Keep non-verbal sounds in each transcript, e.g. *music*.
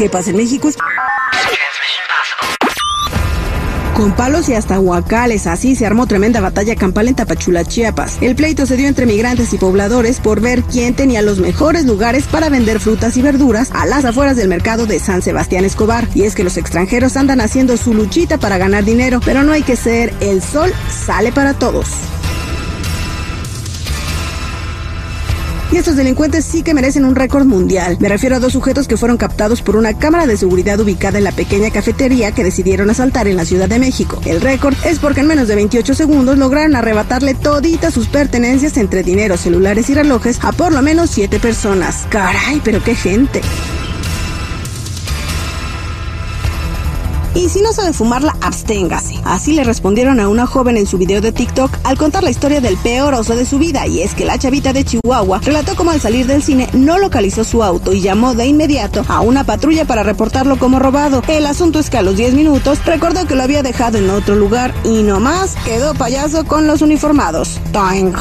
¿Qué pasa en México? Con palos y hasta huacales, así se armó tremenda batalla campal en Tapachula, Chiapas. El pleito se dio entre migrantes y pobladores por ver quién tenía los mejores lugares para vender frutas y verduras a las afueras del mercado de San Sebastián Escobar. Y es que los extranjeros andan haciendo su luchita para ganar dinero, pero no hay que ser el sol sale para todos. Y estos delincuentes sí que merecen un récord mundial. Me refiero a dos sujetos que fueron captados por una cámara de seguridad ubicada en la pequeña cafetería que decidieron asaltar en la Ciudad de México. El récord es porque en menos de 28 segundos lograron arrebatarle toditas sus pertenencias entre dinero, celulares y relojes a por lo menos 7 personas. Caray, pero qué gente. Y si no sabe fumarla, absténgase. Así le respondieron a una joven en su video de TikTok al contar la historia del peor oso de su vida. Y es que la chavita de Chihuahua relató cómo al salir del cine no localizó su auto y llamó de inmediato a una patrulla para reportarlo como robado. El asunto es que a los 10 minutos recordó que lo había dejado en otro lugar y nomás quedó payaso con los uniformados. Toing.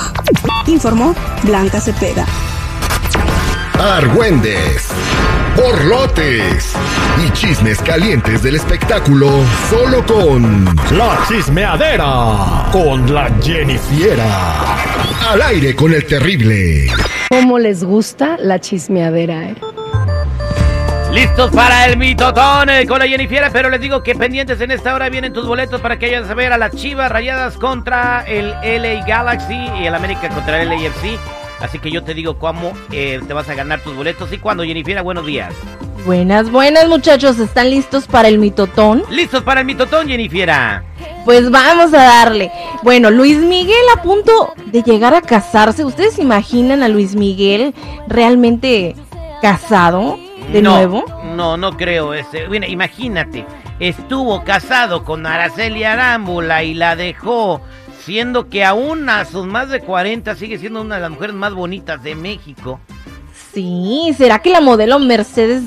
Informó Blanca Cepeda. Argüendes, borlotes y chismes calientes del espectáculo solo con La chismeadera con la Jennifiera. Al aire con el terrible. ¿Cómo les gusta la chismeadera, eh? Listos para el mitotón con la Jennifiera, pero les digo que pendientes en esta hora vienen tus boletos para que vayan a ver a las Chivas rayadas contra el LA Galaxy y el América contra el LAFC. Así que yo te digo cómo eh, te vas a ganar tus boletos y cuándo, Jennifer. Buenos días. Buenas, buenas muchachos, ¿están listos para el mitotón? Listos para el mitotón, Jennifer. Pues vamos a darle. Bueno, Luis Miguel a punto de llegar a casarse. ¿Ustedes se imaginan a Luis Miguel realmente casado de no, nuevo? No, no creo. Este, bueno, imagínate, estuvo casado con Araceli Arámbula y la dejó siendo que aún a sus más de 40 sigue siendo una de las mujeres más bonitas de México. Sí, ¿será que la modelo Mercedes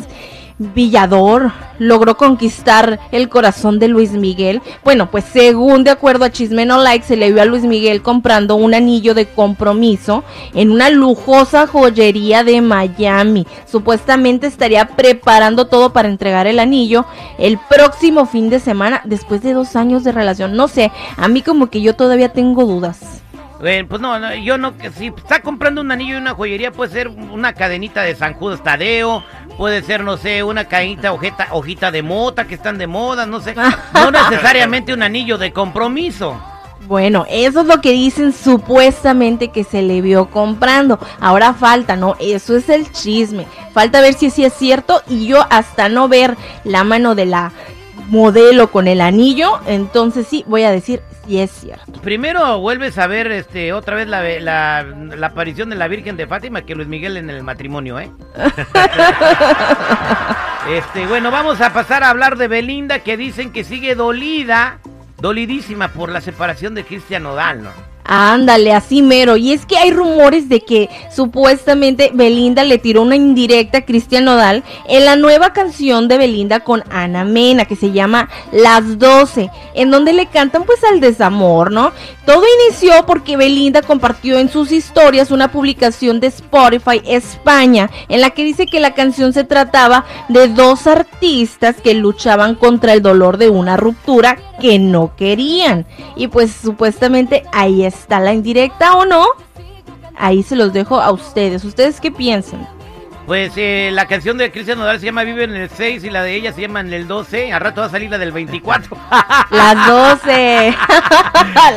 Villador logró conquistar el corazón de Luis Miguel. Bueno, pues según de acuerdo a Chisme No Like, se le vio a Luis Miguel comprando un anillo de compromiso en una lujosa joyería de Miami. Supuestamente estaría preparando todo para entregar el anillo el próximo fin de semana, después de dos años de relación. No sé, a mí como que yo todavía tengo dudas. Bueno, pues no, yo no, si está comprando un anillo y una joyería, puede ser una cadenita de San Judas Tadeo, puede ser, no sé, una cadenita hojita, hojita de mota que están de moda, no sé, *laughs* no necesariamente un anillo de compromiso. Bueno, eso es lo que dicen supuestamente que se le vio comprando. Ahora falta, ¿no? Eso es el chisme. Falta ver si sí es cierto y yo hasta no ver la mano de la modelo con el anillo, entonces sí voy a decir si es cierto. Primero vuelves a ver este otra vez la, la, la, aparición de la Virgen de Fátima que Luis Miguel en el matrimonio, ¿eh? *laughs* este, bueno, vamos a pasar a hablar de Belinda que dicen que sigue dolida, dolidísima por la separación de Cristian Nodal, ¿no? Ándale, así mero. Y es que hay rumores de que supuestamente Belinda le tiró una indirecta a Cristian Nodal en la nueva canción de Belinda con Ana Mena, que se llama Las 12, en donde le cantan pues al desamor, ¿no? Todo inició porque Belinda compartió en sus historias una publicación de Spotify España, en la que dice que la canción se trataba de dos artistas que luchaban contra el dolor de una ruptura que no querían. Y pues supuestamente ahí está la indirecta o no. Ahí se los dejo a ustedes. ¿Ustedes qué piensan? Pues eh, la canción de Cristian Nodal se llama Vive en el 6 y la de ella se llama en el 12. Al rato va a salir la del 24. Las 12.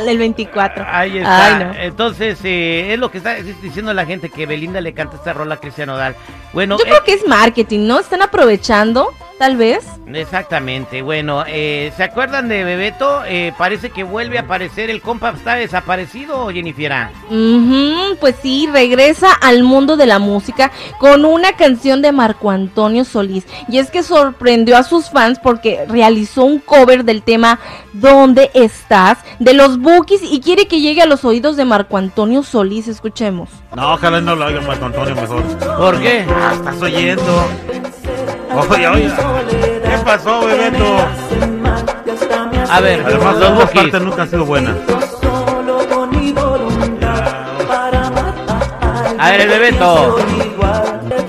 el 24. Ahí está. Entonces, eh, es lo que está diciendo la gente que Belinda le canta esta rola a Cristian Nodal. Bueno, Yo creo que es marketing, ¿no? Están aprovechando tal vez. Exactamente, bueno, eh, ¿se acuerdan de Bebeto? Eh, parece que vuelve a aparecer, el compa está desaparecido, Jennifer. pues sí, regresa al mundo de la música con una canción de Marco Antonio Solís. Y es que sorprendió a sus fans porque realizó un cover del tema ¿Dónde estás? de los Bookies y quiere que llegue a los oídos de Marco Antonio Solís. Escuchemos. No, ojalá no lo haga Marco Antonio mejor. ¿Por qué? Ah, estás oyendo. Oye, oye, ¿qué pasó, Bebeto? A ver, además la dos parte nunca ha sido buena. A ver, el Bebeto.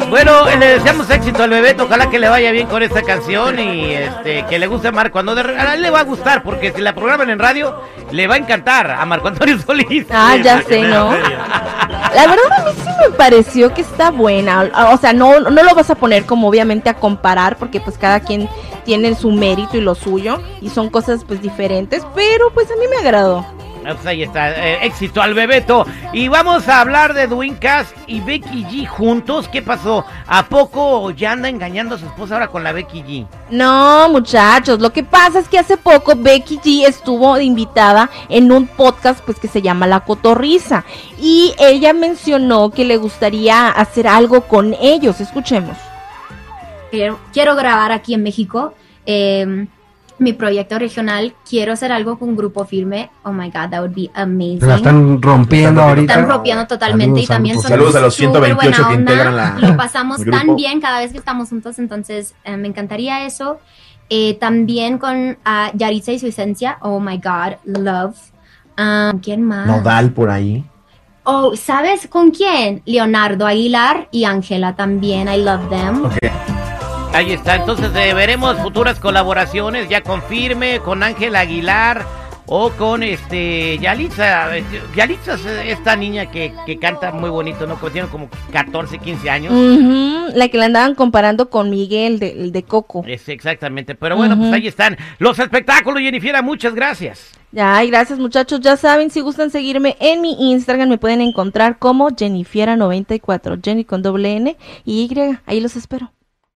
Bueno, le deseamos éxito al Bebeto, ojalá que le vaya bien con esta canción y este que le guste a Marco Antonio. A él le va a gustar porque si la programan en radio le va a encantar a Marco Antonio *laughs* Solís. Ah, ya sé, ¿no? La verdad a mí sí me pareció que está buena. O sea, no, no lo vas a poner como obviamente a comparar porque pues cada quien tiene su mérito y lo suyo y son cosas pues diferentes, pero pues a mí me agradó. Pues ahí está, eh, éxito al Bebeto. Y vamos a hablar de Dwayne Cass y Becky G juntos. ¿Qué pasó? ¿A poco ya anda engañando a su esposa ahora con la Becky G? No, muchachos, lo que pasa es que hace poco Becky G estuvo invitada en un podcast pues que se llama La Cotorriza y ella mencionó que le gustaría hacer algo con ellos. Escuchemos. Quiero, quiero grabar aquí en México. Eh, mi proyecto regional, quiero hacer algo con Grupo Firme. Oh my God, that would be amazing. La están rompiendo ahorita. Están rompiendo totalmente y también son Saludos a los súper 128 buena que onda. integran la- Lo pasamos tan bien cada vez que estamos juntos, entonces eh, me encantaría eso. Eh, también con ah, Yaritza y su esencia. Oh my God, love. Ah, ¿Quién más? Nodal por ahí. Oh, ¿sabes con quién? Leonardo Aguilar y Ángela también. I love them. Ahí está, entonces eh, veremos futuras colaboraciones, ya confirme, con Ángel Aguilar o con este Yalitza. Yalitza es esta niña que, que canta muy bonito, ¿no? Que tiene como 14, 15 años. Ujú, la que la andaban comparando con Miguel de, el de Coco. Es exactamente, pero bueno, pues ahí están los espectáculos, Jennifer, muchas gracias. Ay, gracias muchachos. Ya saben, si gustan seguirme en mi Instagram, me pueden encontrar como Jennifiera94, Jenny con doble N y Y. Ahí los espero.